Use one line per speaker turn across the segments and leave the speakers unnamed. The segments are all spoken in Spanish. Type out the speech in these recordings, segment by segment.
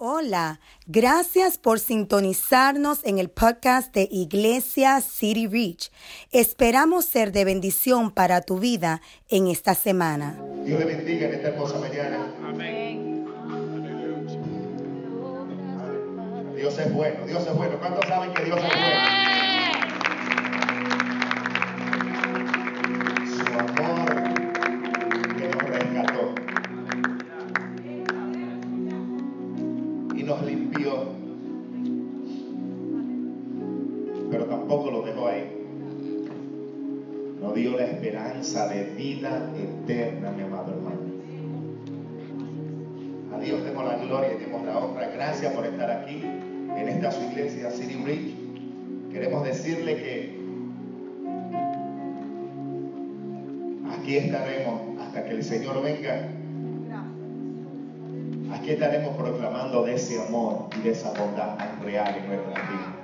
Hola, gracias por sintonizarnos en el podcast de Iglesia City Reach. Esperamos ser de bendición para tu vida en esta semana.
Dios le bendiga en esta hermosa mañana.
Amén.
Dios es bueno, Dios es bueno. ¿Cuántos saben que Dios es bueno? Esperanza de vida eterna, mi amado hermano. A Dios demos la gloria y demos la honra. Gracias por estar aquí en esta su iglesia City Bridge. Queremos decirle que aquí estaremos hasta que el Señor venga. Aquí estaremos proclamando de ese amor y de esa bondad real en nuestra vida.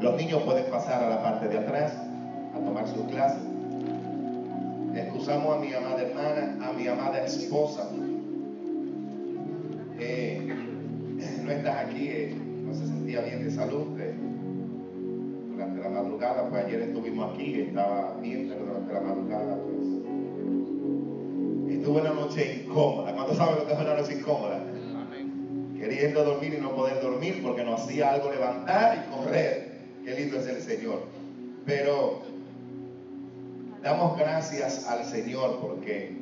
Los niños pueden pasar a la parte de atrás a tomar su clase. Excusamos a mi amada hermana, a mi amada esposa. Eh, no estás aquí, eh, no se sentía bien de salud. eh, durante la madrugada, pues ayer estuvimos aquí, estaba bien, pero durante la madrugada, pues estuve una noche incómoda. ¿Cuántos saben lo que es una noche incómoda? Queriendo dormir y no poder dormir porque nos hacía algo levantar y correr. Qué lindo es el Señor. Pero damos gracias al Señor porque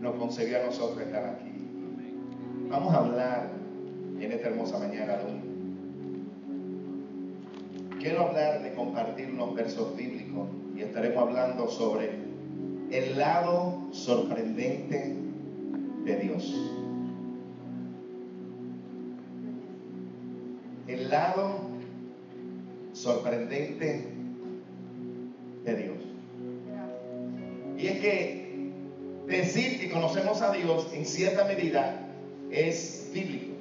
nos concedió a nosotros estar aquí. Vamos a hablar en esta hermosa mañana. Quiero hablar de compartir unos versos bíblicos y estaremos hablando sobre el lado sorprendente de Dios. El lado sorprendente de Dios. Y es que decir que conocemos a Dios en cierta medida es bíblico.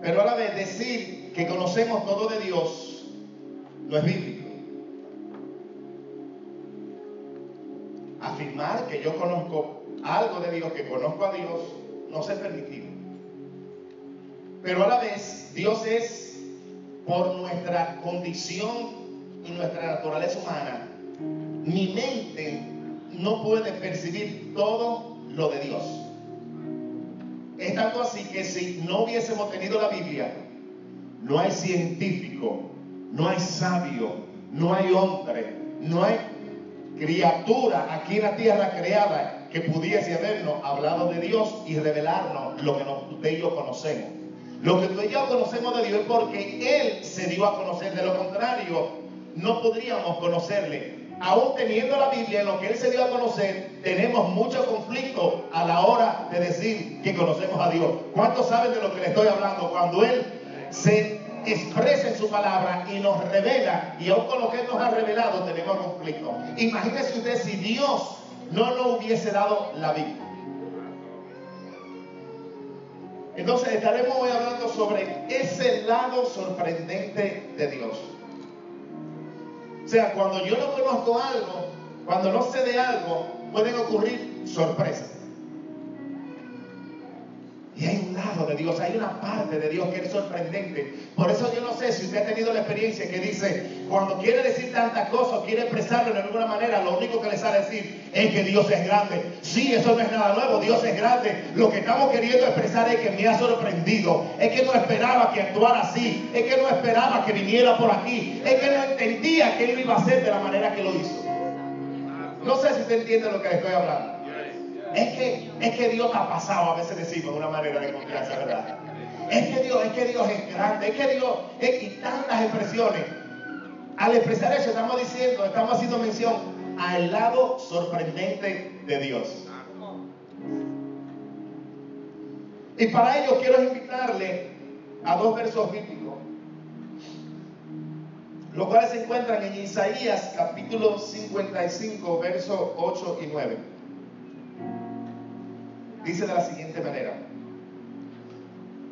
Pero a la vez decir que conocemos todo de Dios no es bíblico. Afirmar que yo conozco algo de Dios, que conozco a Dios, no se permitido. Pero a la vez Dios es por nuestra condición y nuestra naturaleza humana. Mi mente no puede percibir todo lo de Dios. Es tanto así que si no hubiésemos tenido la Biblia, no hay científico, no hay sabio, no hay hombre, no hay criatura aquí en la tierra creada que pudiese habernos hablado de Dios y revelarnos lo que usted y yo conocemos. Lo que usted y yo conocemos de Dios es porque Él se dio a conocer. De lo contrario, no podríamos conocerle aún teniendo la Biblia en lo que Él se dio a conocer, tenemos mucho conflicto a la hora de decir que conocemos a Dios. ¿Cuántos saben de lo que le estoy hablando? Cuando Él se expresa en su palabra y nos revela, y aún con lo que Él nos ha revelado, tenemos conflicto. Imagínese usted si Dios no nos hubiese dado la Biblia. Entonces estaremos hoy hablando sobre ese lado sorprendente de Dios. O sea, cuando yo no conozco algo, cuando no sé de algo, pueden ocurrir sorpresas. Y hay un lado de Dios, hay una parte de Dios que es sorprendente. Por eso yo no sé si usted ha tenido la experiencia que dice, cuando quiere decir tantas cosas, quiere expresarlo de alguna manera, lo único que le sale decir es que Dios es grande. Sí, eso no es nada nuevo, Dios es grande. Lo que estamos queriendo expresar es que me ha sorprendido, es que no esperaba que actuara así, es que no esperaba que viniera por aquí, es que no entendía que Él iba a hacer de la manera que lo hizo. No sé si usted entiende lo que le estoy hablando. Es que, es que Dios ha pasado, a veces decimos de una manera de confianza, ¿verdad? Es que Dios, es que Dios es grande, es que Dios, es, tantas expresiones. Al expresar eso estamos diciendo, estamos haciendo mención al lado sorprendente de Dios. Y para ello quiero invitarle a dos versos bíblicos, los cuales se encuentran en Isaías capítulo 55, versos 8 y 9. Dice de la siguiente manera,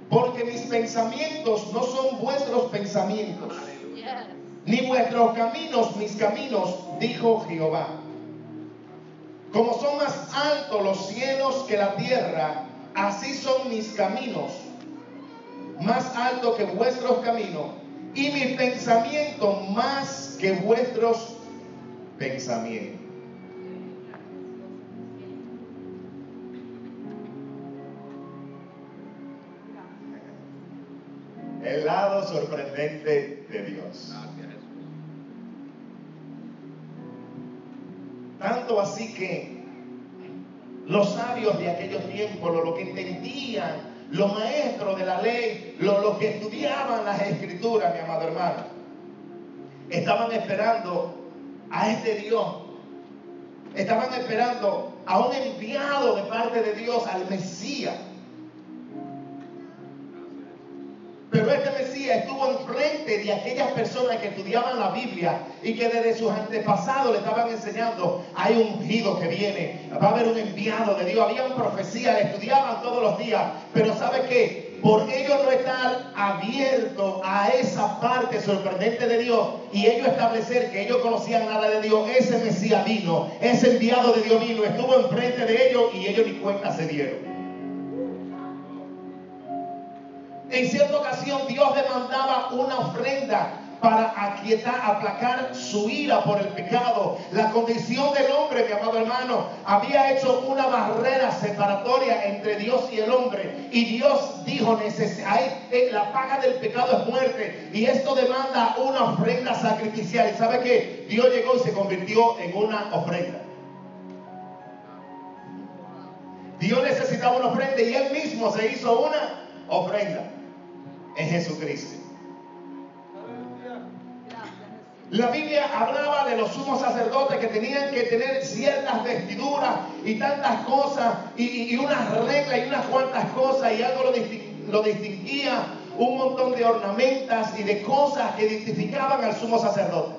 porque mis pensamientos no son vuestros pensamientos, ni vuestros caminos mis caminos, dijo Jehová. Como son más altos los cielos que la tierra, así son mis caminos, más altos que vuestros caminos, y mi pensamiento más que vuestros pensamientos. De Dios. Tanto así que los sabios de aquellos tiempos, lo, que entendían, los maestros de la ley, los que estudiaban las escrituras, mi amado hermano, estaban esperando a este Dios. Estaban esperando a un enviado de parte de Dios, al Mesías estuvo enfrente de aquellas personas que estudiaban la Biblia y que desde sus antepasados le estaban enseñando, hay un ungido que viene, va a haber un enviado de Dios, había profecía, le estudiaban todos los días, pero ¿sabe qué? Por ellos no estar abiertos a esa parte sorprendente de Dios y ellos establecer que ellos conocían nada de Dios, ese Mesías vino, ese enviado de Dios vino, estuvo enfrente de ellos y ellos ni cuenta se dieron. En cierta ocasión Dios demandaba una ofrenda para aquietar, aplacar su ira por el pecado. La condición del hombre, mi amado hermano, había hecho una barrera separatoria entre Dios y el hombre. Y Dios dijo, eh, la paga del pecado es muerte. Y esto demanda una ofrenda sacrificial. ¿Y sabe qué? Dios llegó y se convirtió en una ofrenda. Dios necesitaba una ofrenda y él mismo se hizo una ofrenda en Jesucristo. La Biblia hablaba de los sumos sacerdotes que tenían que tener ciertas vestiduras y tantas cosas y, unas reglas y unas cuantas cosas y algo lo, lo distinguía, un montón de ornamentas y de cosas que identificaban al sumo sacerdote.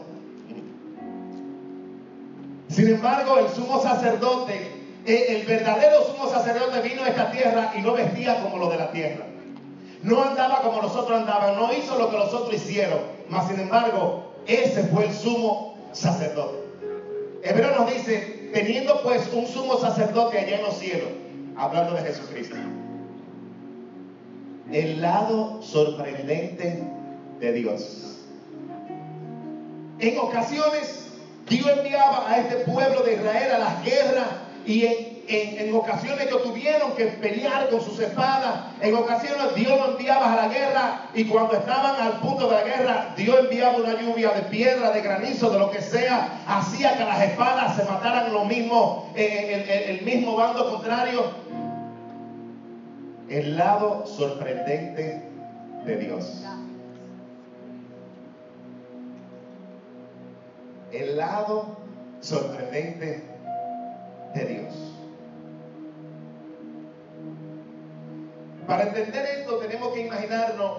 Sin embargo, el sumo sacerdote, eh, el verdadero sumo sacerdote vino a esta tierra y no vestía como lo de la tierra. No andaba como nosotros andaban, no hizo lo que los otros hicieron. Mas sin embargo, ese fue el sumo sacerdote. Hebreo nos dice, teniendo pues un sumo sacerdote allá en los cielos, hablando de Jesucristo. El lado sorprendente de Dios. En ocasiones, Dios enviaba a este pueblo de Israel a las guerras y en en, ocasiones ellos tuvieron que pelear con sus espadas. En ocasiones Dios lo enviaba a la guerra y cuando estaban al punto de la guerra, Dios enviaba una lluvia de piedra, de granizo, de lo que sea. Hacía que las espadas se mataran lo mismo, en el mismo bando contrario. El lado sorprendente de Dios. El lado sorprendente de Dios. Para entender esto tenemos que imaginarnos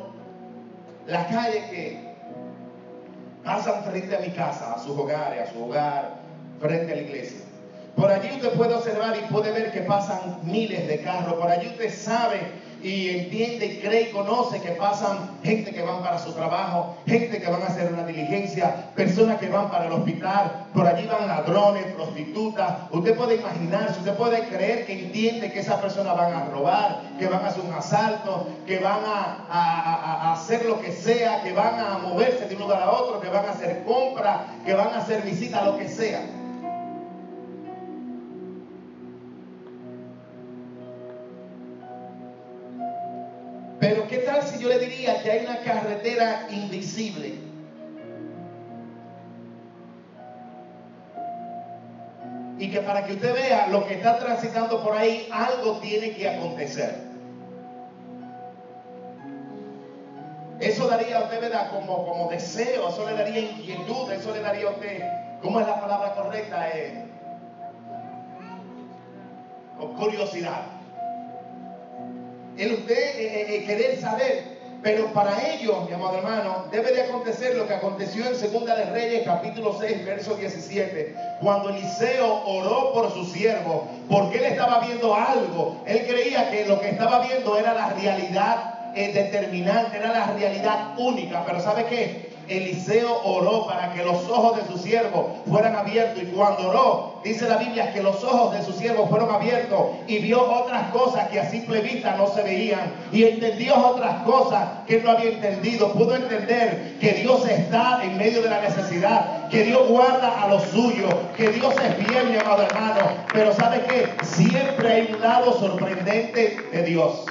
las calles que pasan frente a mi casa, a sus hogares, a su hogar, frente a la iglesia. Por allí usted puede observar y puede ver que pasan miles de carros. Por allí usted sabe y entiende cree y conoce que pasan gente que van para su trabajo, gente que van a hacer una diligencia, personas que van para el hospital, por allí van ladrones, prostitutas. Usted puede imaginarse, usted puede creer que entiende que esas personas van a robar, que van a hacer un asalto, que van a, a hacer lo que sea, que van a moverse de un lugar a otro, que van a hacer compras, que van a hacer visitas, lo que sea. Yo le diría que hay una carretera invisible? Y que para que usted vea lo que está transitando por ahí, algo tiene que acontecer. Eso daría a usted, ¿verdad? Como, como deseo, eso le daría inquietud, eso le daría a usted, ¿cómo es la palabra correcta? Eh, curiosidad el usted eh, eh, eh, querer saber. Pero para ello, mi amado hermano, debe de acontecer lo que aconteció en Segunda de Reyes, capítulo 6, verso 17, cuando Eliseo oró por su siervo, porque él estaba viendo algo. Él creía que lo que estaba viendo era la realidad determinante, era la realidad única. Pero ¿sabe qué? Eliseo oró para que los ojos de su siervo fueran abiertos y cuando oró, dice la Biblia que los ojos de su siervo fueron abiertos y vio otras cosas que a simple vista no se veían y entendió otras cosas que no había entendido. Pudo entender que Dios está en medio de la necesidad, que Dios guarda a los suyos, que Dios es bien, mi amado hermano. Pero sabe que siempre hay un lado sorprendente de Dios.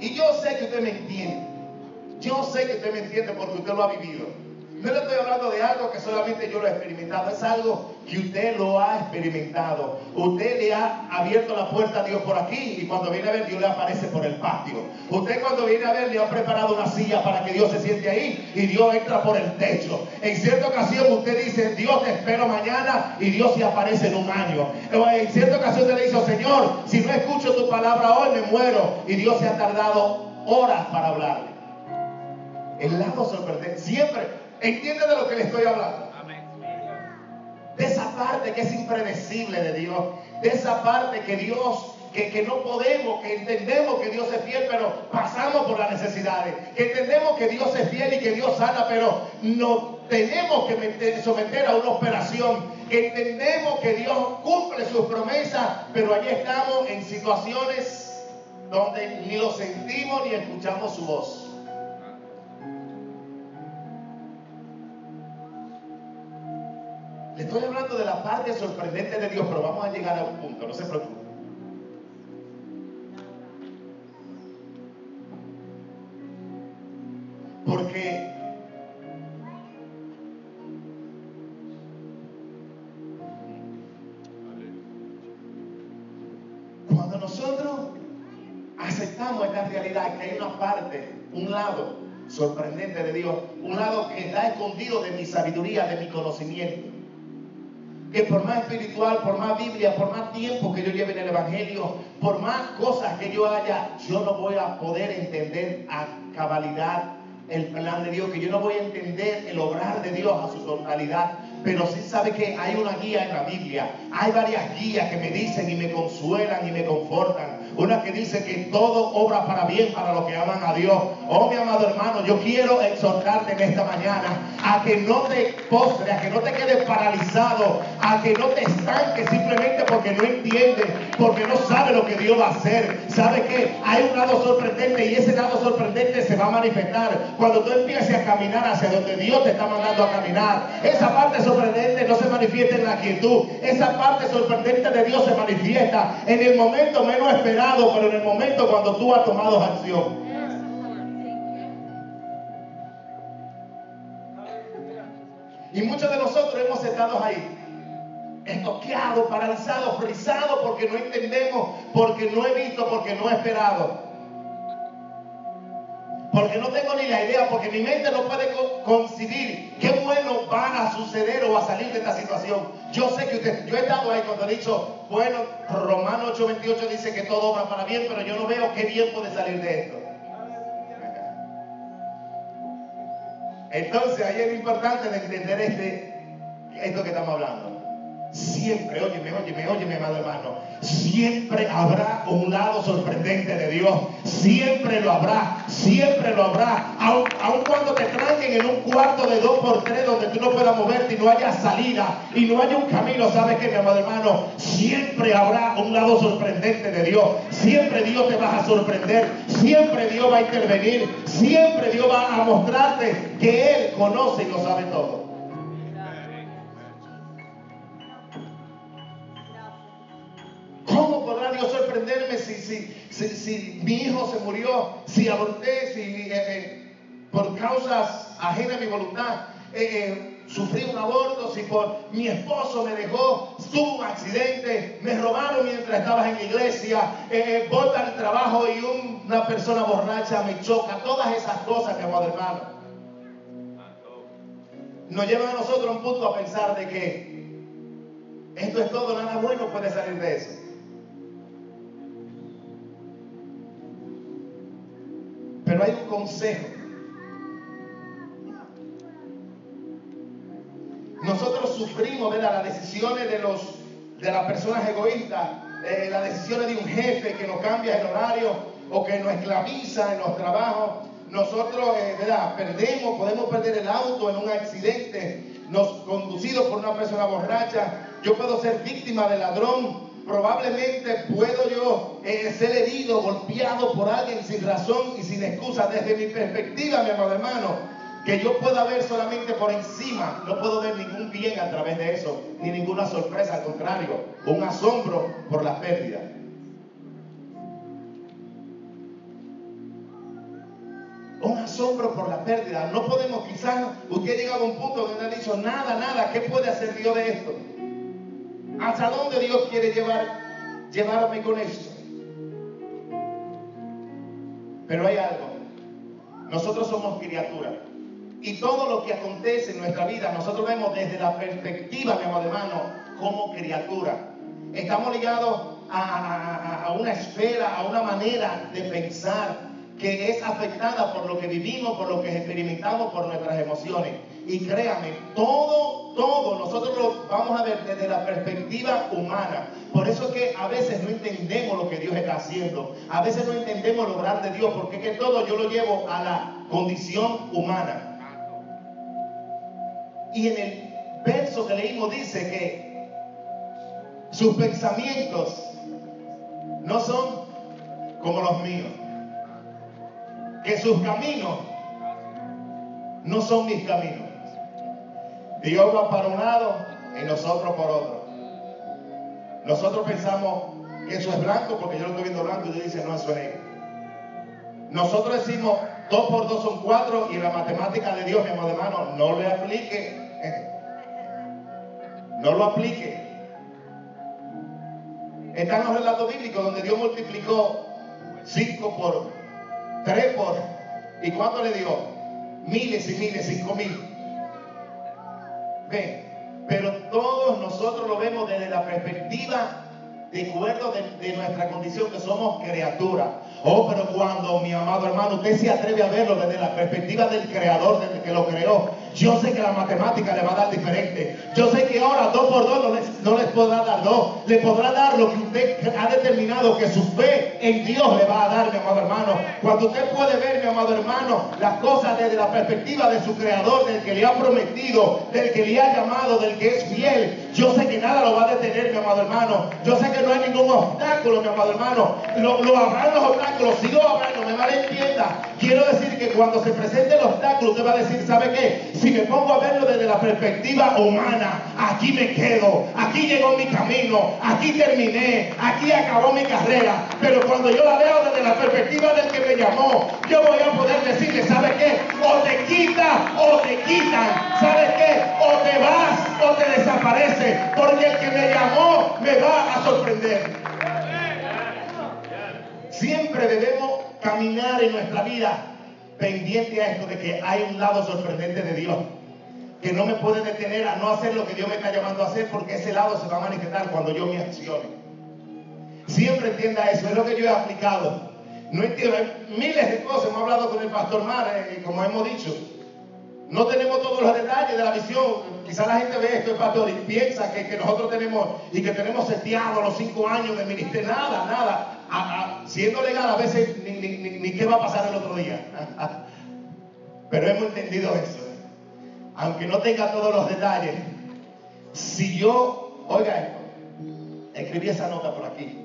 Y yo sé que usted me entiende. Yo sé que usted me entiende porque usted lo ha vivido. No le estoy hablando de algo que solamente yo lo he experimentado, es algo que usted lo ha experimentado. Usted le ha abierto la puerta a Dios por aquí y cuando viene a ver Dios le aparece por el patio. Usted cuando viene a ver le ha preparado una silla para que Dios se siente ahí y Dios entra por el techo. En cierta ocasión usted dice, Dios te espero mañana y Dios se aparece en un año. En cierta ocasión usted le dice, Señor, si no escucho tu palabra hoy me muero y Dios se ha tardado horas para hablarle. El lado sorprendente, siempre ¿Entiende de lo que le estoy hablando? De esa parte que es impredecible de Dios. De esa parte que Dios, que, que, no podemos, que entendemos que Dios es fiel, pero pasamos por las necesidades. Que entendemos que Dios es fiel y que Dios sana, pero no tenemos que someter a una operación. Que entendemos que Dios cumple sus promesas, pero allí estamos en situaciones donde ni lo sentimos ni escuchamos su voz. Le estoy hablando de la parte sorprendente de Dios, pero vamos a llegar a un punto, no se preocupe. Porque cuando nosotros aceptamos esta realidad, que hay una parte, un lado sorprendente de Dios, un lado que está escondido de mi sabiduría, de mi conocimiento que por más espiritual, por más Biblia, por más tiempo que yo lleve en el Evangelio, por más cosas que yo haya, yo no voy a poder entender a cabalidad el plan de Dios, que yo no voy a entender el obrar de Dios a su totalidad. Pero sí sabe que hay una guía en la Biblia. Hay varias guías que me dicen y me consuelan y me confortan. Una que dice que todo obra para bien para los que aman a Dios. Oh, mi amado hermano, yo quiero exhortarte en esta mañana a que no te postres, a que no te quedes paralizado, a que no te estanques simplemente porque no entiendes, porque no sabes lo que Dios va a hacer. ¿Sabe que Hay un lado sorprendente y ese lado sorprendente se va a manifestar cuando tú empieces a caminar hacia donde Dios te está mandando a caminar. Esa parte sorprendente no se manifiesta en la quietud. Esa parte sorprendente de Dios se manifiesta en el momento menos esperado, pero en el momento cuando tú has tomado acción. Y muchos de nosotros hemos estado ahí, estoqueados, paralizados, frisados, porque no entendemos, porque no he visto, porque no he esperado. Porque no tengo ni la idea, porque mi mente no puede concebir qué bueno va a suceder o a salir de esta situación. Yo sé que usted, yo he estado ahí cuando he dicho, bueno, Romano 8:28 dice que todo obra para bien, pero yo no veo qué bien puede salir de esto. Entonces ahí es importante de entender este, esto que estamos hablando. Siempre, óyeme, óyeme, óyeme, amado hermano. Siempre habrá un lado sorprendente de Dios. Siempre lo habrá, siempre lo habrá. Aun, cuando te tranquen en un cuarto de dos por tres donde tú no puedas moverte y no haya salida y no haya un camino, ¿sabes qué, mi amado hermano? Siempre habrá un lado sorprendente de Dios. Siempre Dios te va a sorprender. Siempre Dios va a intervenir. Siempre Dios va a mostrarte que Él conoce y lo sabe todo. ¿Cómo podrá Dios sorprenderme si, si, si, mi hijo se murió, si aborté, si eh, eh, por causas ajenas a mi voluntad eh, sufrí un aborto, si por mi esposo me dejó, tuvo un accidente, me robaron mientras estabas en la iglesia, eh, el trabajo y una persona borracha me choca, todas esas cosas, mi amado hermano, nos llevan a nosotros un punto a pensar de que esto es todo, nada bueno puede salir de eso. Pero hay un consejo. Nosotros sufrimos de las decisiones de, los, de las personas egoístas, las decisiones de un jefe que nos cambia el horario o que nos esclaviza en los trabajos. nosotros eh, ¿verdad? perdemos, podemos perder el auto en un accidente, nos conducido por una persona borracha, yo puedo ser víctima de ladrón, probablemente puedo yo eh, ser herido, golpeado por alguien sin razón y sin excusa. Desde mi perspectiva, mi amado hermano, que yo pueda ver solamente por encima, no puedo ver ningún bien a través de eso, ni ninguna sorpresa, al contrario, un asombro por la pérdida. Un asombro por la pérdida. No podemos, quizás usted llega a un punto donde ha dicho, nada, nada, ¿qué puede hacer Dios de esto? ¿Hasta dónde Dios quiere llevar, llevarme con esto? Pero hay algo. Nosotros somos criaturas. Y todo lo que acontece en nuestra vida, nosotros vemos desde la perspectiva, mi amado hermano, como criatura. Estamos ligados a, a, una esfera, a una manera de pensar que es afectada por lo que vivimos, por lo que experimentamos, por nuestras emociones. Y créame, todo, todo, nosotros lo vamos a ver desde la perspectiva humana. Por eso es que a veces no entendemos lo que Dios está haciendo. A veces no entendemos lo grande de Dios, porque es que todo yo lo llevo a la condición humana. Y en el verso que leímos dice que sus pensamientos no son como los míos que sus caminos no son mis caminos. Dios va para un lado y nosotros por otro. Nosotros pensamos que eso es blanco porque yo lo estoy viendo blanco y Dios dice, no, eso es negro. Nosotros decimos, dos por dos son cuatro y la matemática de Dios, mi amado hermano, no le aplique. No lo aplique. Están los relatos bíblicos donde Dios multiplicó cinco por Tres por. ¿Y cuánto le dio? Miles y miles, cinco mil. Pero todos nosotros lo vemos desde la perspectiva de acuerdo de, nuestra condición que somos criaturas. Oh, pero cuando mi amado hermano, usted se atreve a verlo desde la perspectiva del creador, desde que lo creó, yo sé que la matemática le va a dar diferente. Yo sé que ahora dos por dos no les, podrá dar dos. Le podrá dar lo que usted ha determinado que su fe en Dios le va a dar, mi amado hermano. Cuando usted puede ver, mi amado hermano, las cosas desde la perspectiva de su creador, del que le ha prometido, del que le ha llamado, del que es fiel. Yo sé que nada lo va a detener, mi amado hermano. Yo sé que no hay ningún obstáculo, mi amado hermano. Lo, lo habrán los obstáculos, si lo habrán, no me malentienda. Quiero decir que cuando se presente el obstáculo, usted va a decir, ¿sabe qué? Si me pongo a verlo desde la perspectiva humana, aquí me quedo, llegó mi camino, aquí terminé, aquí acabó mi carrera. Pero cuando yo la veo desde la perspectiva del que me llamó, yo voy a poder decirle, ¿sabe qué? O te quita o te quitan. ¿Sabe qué? O te vas o te desaparece. Porque el que me llamó me va a sorprender. Siempre debemos caminar en nuestra vida pendiente a esto de que hay un lado sorprendente de Dios que no me puede detener a no hacer lo que Dios me está llamando a hacer porque ese lado se va a manifestar cuando yo me accione. Siempre entienda eso, es lo que yo he aplicado. No entiendo, miles de cosas, hemos hablado con el pastor Mar, eh, como hemos dicho, no tenemos todos los detalles de la visión. Quizá la gente ve esto, el pastor, y piensa que, nosotros tenemos y que tenemos seteado los cinco años de ministerio. Nada, nada. siendo legal, a veces ni, ni, ni, qué va a pasar el otro día. Pero hemos entendido eso aunque no tenga todos los detalles, si yo, oiga esto, escribí esa nota por aquí.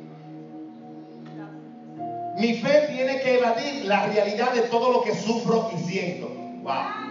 Mi fe tiene que evadir la realidad de todo lo que sufro y siento. Wow.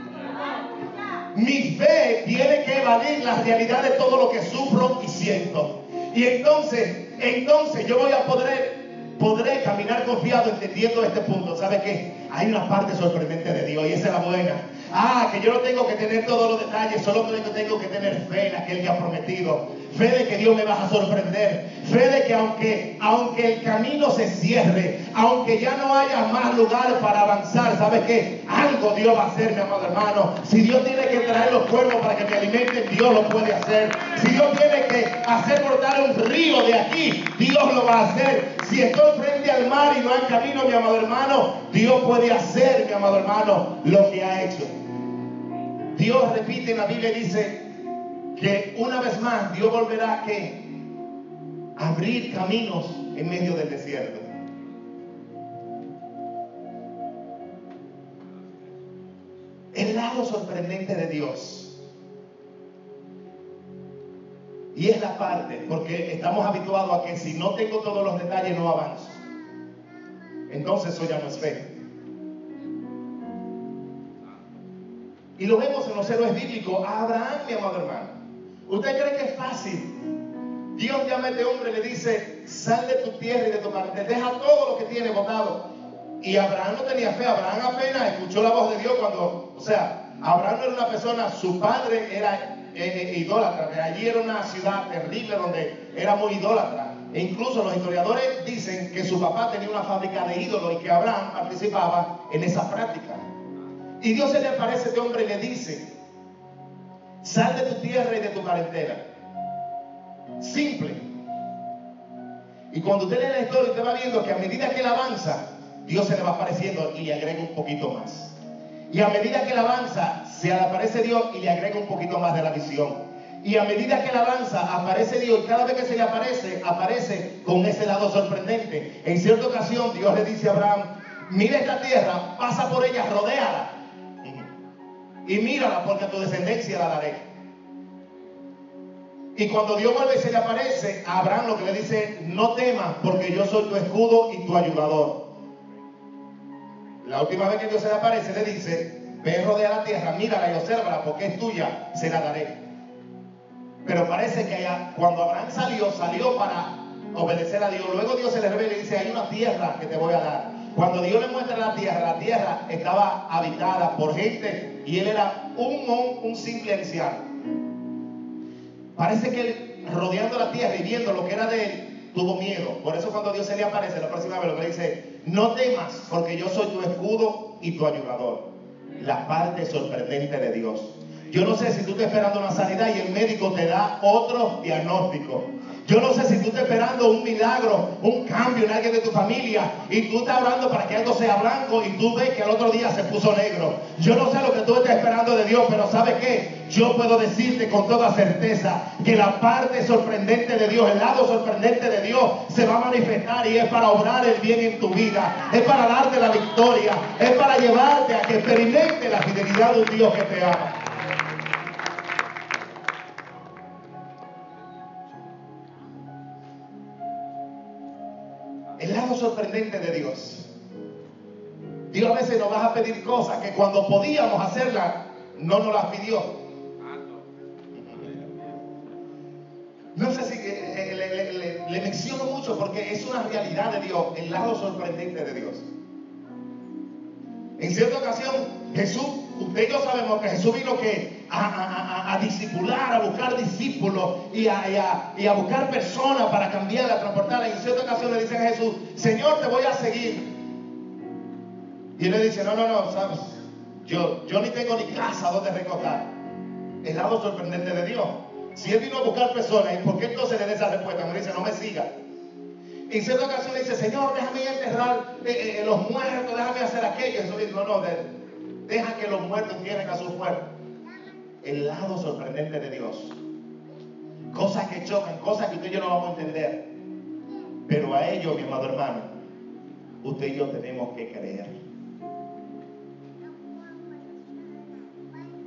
Mi fe tiene que evadir la realidad de todo lo que sufro y siento. Y entonces, entonces yo voy a poder podré caminar confiado entendiendo este punto. ¿Sabe qué? Hay una parte sorprendente de Dios y esa es la buena. Ah, que yo no tengo que tener todos los detalles, solo que tengo que tener fe en aquel que ha prometido. Fe de que Dios me va a sorprender. Fe de que aunque, aunque el camino se cierre, aunque ya no haya más lugar para avanzar, ¿sabes qué? Algo Dios va a hacer, mi amado hermano. Si Dios tiene que traer los cuervos para que me alimenten, Dios lo puede hacer. Si Dios tiene que hacer brotar un río de aquí, Dios lo va a hacer. Si estoy frente al mar y no hay camino, mi amado hermano, Dios puede hacer, mi amado hermano, lo que ha hecho. Dios repite en la Biblia dice que una vez más Dios volverá a abrir caminos en medio del desierto. lado sorprendente de Dios. Y es la parte, porque estamos habituados a que si no tengo todos los detalles no avanzo. Entonces eso ya no es fe. Y lo vemos en los héroes bíblicos. A Abraham, mi amado hermano. ¿Usted cree que es fácil? Dios llama a este hombre y le dice, sal de tu tierra y de tu parte, deja todo lo que tiene botado. Y Abraham no tenía fe, Abraham apenas escuchó la voz de Dios cuando, o sea, Abraham no era una persona, su padre era eh, eh, idólatra, allí era una ciudad terrible donde era muy idólatra. E incluso los historiadores dicen que su papá tenía una fábrica de ídolos y que Abraham participaba en esa práctica. Y Dios se le aparece a este hombre y le dice, sal de tu tierra y de tu parentela. Simple. Y cuando usted lee la historia, usted va viendo que a medida que él avanza, Dios se le va apareciendo y le agrega un poquito más. Y a medida que él avanza, se le aparece Dios y le agrega un poquito más de la visión. Y a medida que él avanza, aparece Dios y cada vez que se le aparece, aparece con ese lado sorprendente. En cierta ocasión, Dios le dice a Abraham, mira esta tierra, pasa por ella, rodéala. Y mírala porque a tu descendencia la daré. Y cuando Dios vuelve y se le aparece a Abraham, lo que le dice, no temas porque yo soy tu escudo y tu ayudador. La última vez que Dios se le aparece, le dice, ve, rodea la tierra, mírala y obsérvala porque es tuya, se la daré. Pero parece que allá, cuando Abraham salió, salió para obedecer a Dios. Luego Dios se le revela y dice, hay una tierra que te voy a dar. Cuando Dios le muestra la tierra, la tierra estaba habitada por gente y él era un, un simple anciano. Parece que él, rodeando la tierra y viendo lo que era de él, tuvo miedo. Por eso cuando Dios se le aparece la próxima vez, lo que le dice, no temas, porque yo soy tu escudo y tu ayudador. La parte sorprendente de Dios. Yo no sé si tú estás esperando una sanidad y el médico te da otro diagnóstico. Yo no sé si tú estás esperando un milagro, un cambio en alguien de tu familia y tú estás orando para que algo sea blanco y tú ves que el otro día se puso negro. Yo no sé lo que tú estás esperando de Dios, pero ¿sabes qué? Yo puedo decirte con toda certeza que la parte sorprendente de Dios, el lado sorprendente de Dios se va a manifestar y es para obrar el bien en tu vida, es para darte la victoria, es para llevarte a que experimente la fidelidad de un Dios que te ama. De Dios. Dios a veces nos va a pedir cosas que cuando podíamos hacerlas, no nos las pidió. No sé si eh, le, le, menciono mucho porque es una realidad de Dios, el lado sorprendente de Dios. En cierta ocasión, Jesús, usted y yo sabemos que Jesús vino que a, a, a, discipular, a buscar discípulos y a, y a, buscar personas para cambiarla, transportarla. Y en cierta ocasión le dicen a Jesús, Señor, te voy a seguir. Y él le dice, no, no, no, sabes, yo, yo ni tengo ni casa donde recostar. El lado sorprendente de Dios. Si él vino a buscar personas, ¿y por qué entonces le da esa respuesta? Me dice, no me siga. En cierta ocasión le dice, Señor, déjame enterrar eh, eh, los muertos, déjame hacer aquello. Eso dice, no, no, deja que los muertos entierren a sus muertos. El lado sorprendente de Dios. Cosas que chocan, cosas que usted y yo no vamos a entender. Pero a ellos, mi amado hermano, usted y yo tenemos que creer.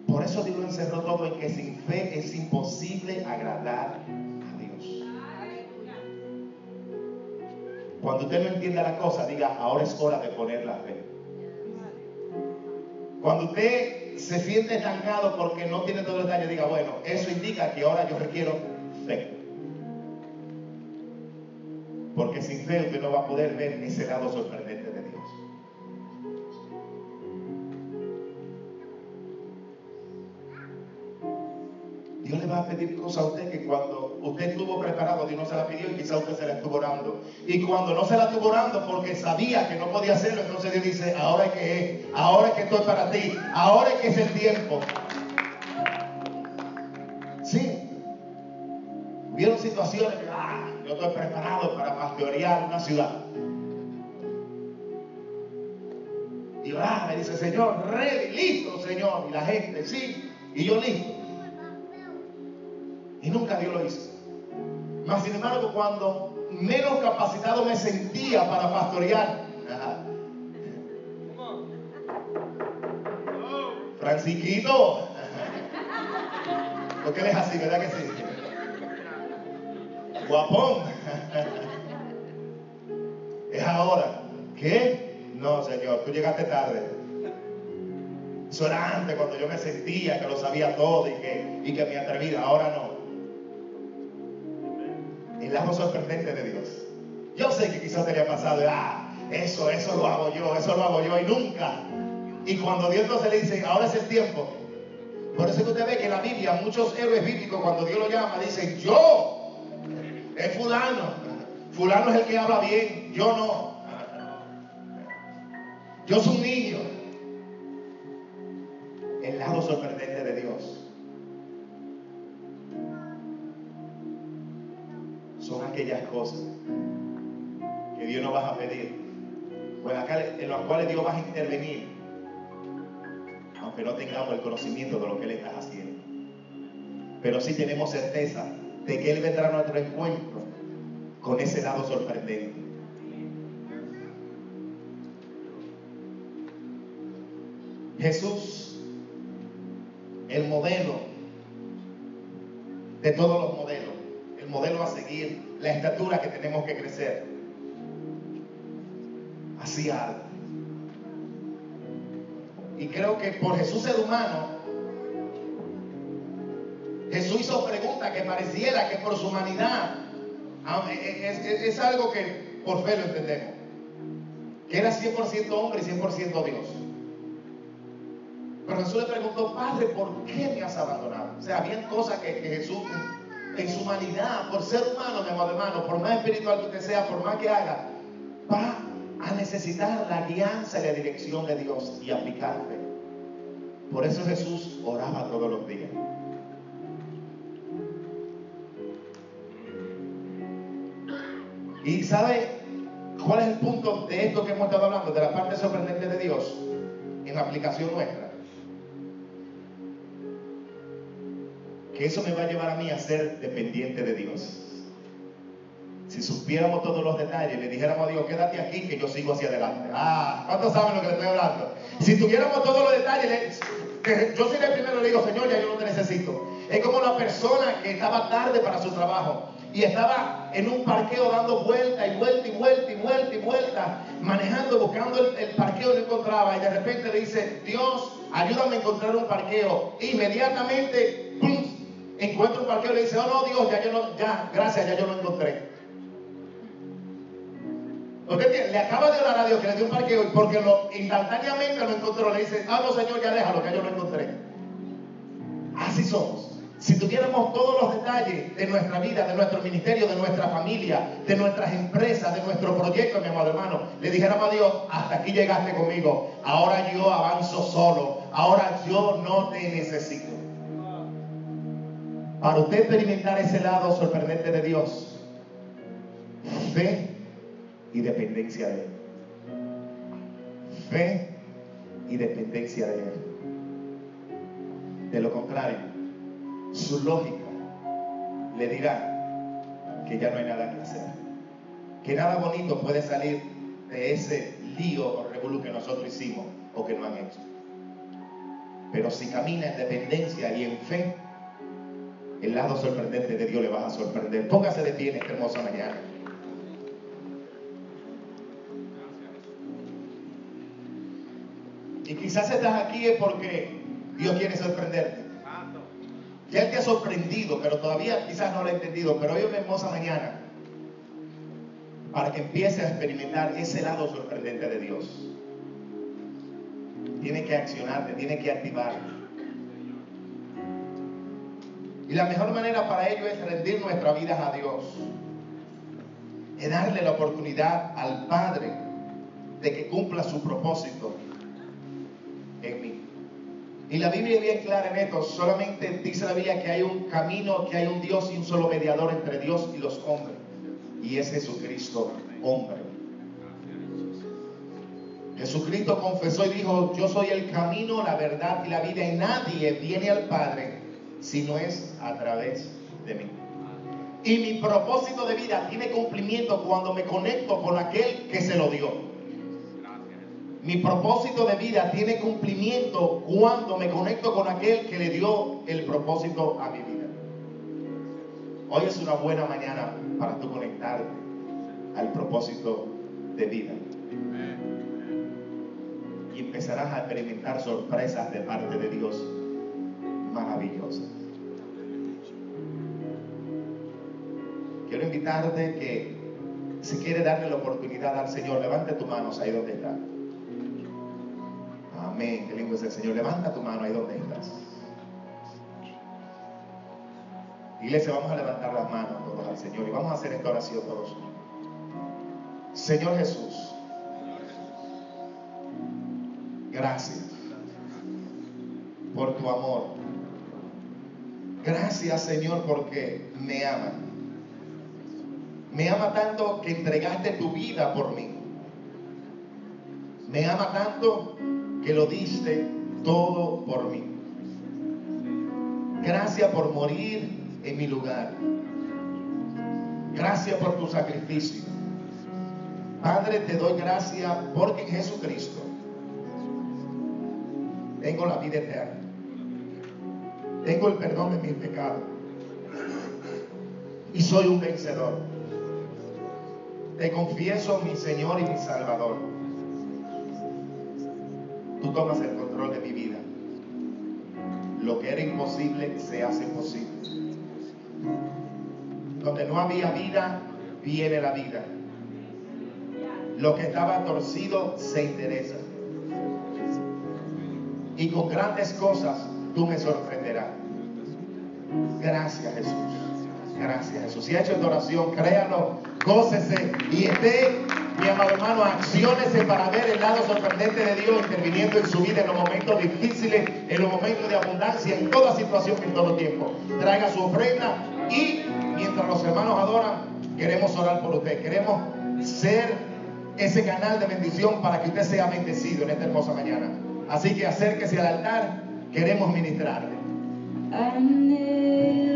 Por eso Dios lo encerró todo en que sin fe es imposible agradar Cuando usted no entienda la cosa, diga, ahora es hora de poner la fe. Cuando usted se siente estancado porque no tiene todo el detalle, diga, bueno, eso indica que ahora yo requiero fe. Porque sin fe usted no va a poder ver ese lado sorprendente a pedir cosas a usted que cuando usted estuvo preparado, Dios no se la pidió y quizá usted se la estuvo orando. Y cuando no se la estuvo orando porque sabía que no podía hacerlo, entonces Dios dice, ahora es que es, ahora es que estoy para ti, ahora es que es el tiempo. Sí. Vieron situaciones que, ah, yo estoy preparado para pastorear una ciudad. Y ah, me dice, Señor, ready, listo, Señor. Y la gente, sí, y yo listo. Nunca Dios lo hizo. Mas, sin embargo, cuando menos capacitado me sentía para pastorear, Francisquito. Porque él es así, ¿verdad que sí? Guapón. Es ahora. ¿Qué? No, Señor, tú llegaste tarde. Eso era antes, cuando yo me sentía que lo sabía todo y que, y que me atrevía. Ahora no. El lado sorprendente de Dios. Yo sé que quizás te haya pasado, ah, eso, eso lo hago yo, eso lo hago yo, y nunca. Y cuando Dios no se le dice, ahora es el tiempo. Por eso que usted ve que en la Biblia muchos héroes bíblicos, cuando Dios lo llama, dicen, yo, es fulano. Fulano es el que habla bien, yo no. Yo soy un en las cuales Dios va a intervenir, aunque no tengamos el conocimiento de lo que Él está haciendo. Pero sí tenemos certeza de que Él vendrá a nuestro encuentro con ese lado sorprendente. Jesús, el modelo de todos los modelos, el modelo a seguir, la estatura que tenemos que crecer, hacía algo. Y creo que por Jesús ser humano, Jesús hizo preguntas que pareciera que por su humanidad Ah, es, algo que por fe lo entendemos. Que era 100% hombre y 100% Dios. Pero Jesús le preguntó, Padre, ¿por qué me has abandonado? O sea, había cosas que, Jesús, en su humanidad, por ser humano, mi amado hermano, por más espiritual que usted sea, por más que haga, va necesitar la guianza y la dirección de Dios y aplicar fe. Por eso Jesús oraba todos los días. ¿Y sabe cuál es el punto de esto que hemos estado hablando, de la parte sorprendente de Dios en la aplicación nuestra? Que eso me va a llevar a mí a ser dependiente de Dios. Supiéramos todos los detalles, le dijéramos a Dios, quédate aquí que yo sigo hacia adelante. Ah, ¿cuántos saben lo que le estoy hablando? Si tuviéramos todos los detalles, yo sería el primero le digo, Señor, ya yo no te necesito. Es como la persona que estaba tarde para su trabajo y estaba en un parqueo dando vuelta y vuelta y vuelta y vuelta y vuelta, manejando, buscando el, parqueo no encontraba y de repente le dice, Dios, ayúdame a encontrar un parqueo. Inmediatamente, ¡pum! encuentra un parqueo y le dice, oh no, Dios, ya yo no, ya, gracias, ya yo lo encontré. Usted le acaba de orar a Dios que le dio un parqueo y porque lo, instantáneamente lo encontró, le dice, ah Señor, ya déjalo, ya yo lo encontré. Así somos. Si tuviéramos todos los detalles de nuestra vida, de nuestro ministerio, de nuestra familia, de nuestras empresas, de nuestro proyecto, mi amado hermano, le dijéramos a Dios, hasta aquí llegaste conmigo, ahora yo avanzo solo, ahora yo no te necesito. Para usted experimentar ese lado sorprendente de Dios, fe y dependencia de Él. Fe y dependencia de Él. De lo contrario, su lógica le dirá que ya no hay nada que hacer. Que nada bonito puede salir de ese lío o revolú que nosotros hicimos o que no han hecho. Pero si camina en dependencia y en fe, el lado sorprendente de Dios le va a sorprender. Póngase de pie en esta hermosa mañana. Y quizás estás aquí es porque Dios quiere sorprenderte. Ya Él te ha sorprendido, pero todavía quizás no lo ha entendido. Pero hoy es una hermosa mañana para que empieces a experimentar ese lado sorprendente de Dios. Tiene que accionarte, tiene que activarte. Y la mejor manera para ello es rendir nuestra vida a Dios. Es darle la oportunidad al Padre de que cumpla su propósito. Y la Biblia es bien clara en esto. Solamente dice la Biblia que hay un camino, que hay un Dios y un solo mediador entre Dios y los hombres. Y es Jesucristo, hombre. Jesucristo confesó y dijo, yo soy el camino, la verdad y la vida. Y nadie viene al Padre si no es a través de mí. Y mi propósito de vida tiene cumplimiento cuando me conecto con aquel que se lo dio. Mi propósito de vida tiene cumplimiento cuando me conecto con aquel que le dio el propósito a mi vida. Hoy es una buena mañana para tú conectarte al propósito de vida. Y empezarás a experimentar sorpresas de parte de Dios maravillosas. Quiero invitarte que si quiere darle la oportunidad al Señor, levante tu mano ahí donde está. Señor. Levanta tu mano ahí donde estás. Iglesia, vamos a levantar las manos todos al Señor y vamos a hacer esta oración todos. Señor Jesús, gracias por tu amor. Gracias Señor porque me amas. Me ama tanto que entregaste tu vida por mí. Me ama tanto que lo diste todo por mí. Gracias por morir en mi lugar. Gracias por tu sacrificio. Padre, te doy gracias porque en Jesucristo tengo la vida eterna. Tengo el perdón de mis pecados. Y soy un vencedor. Te confieso mi Señor y mi Salvador. Tomas el control de mi vida. Lo que era imposible se hace posible. Donde no había vida, viene la vida. Lo que estaba torcido se interesa. Y con grandes cosas tú me sorprenderás. Gracias Jesús. Gracias Jesús. Si ha hecho esta oración, créalo, gócese y esté, mi amado hermano, acciónese para ver el lado sorprendente de Dios interviniendo en su vida en los momentos difíciles, en los momentos de abundancia, en toda situación, en todo tiempo. Traiga su ofrenda y mientras los hermanos adoran, queremos orar por usted. Queremos ser ese canal de bendición para que usted sea bendecido en esta hermosa mañana. Así que acérquese al altar, queremos ministrarle.
Anhelo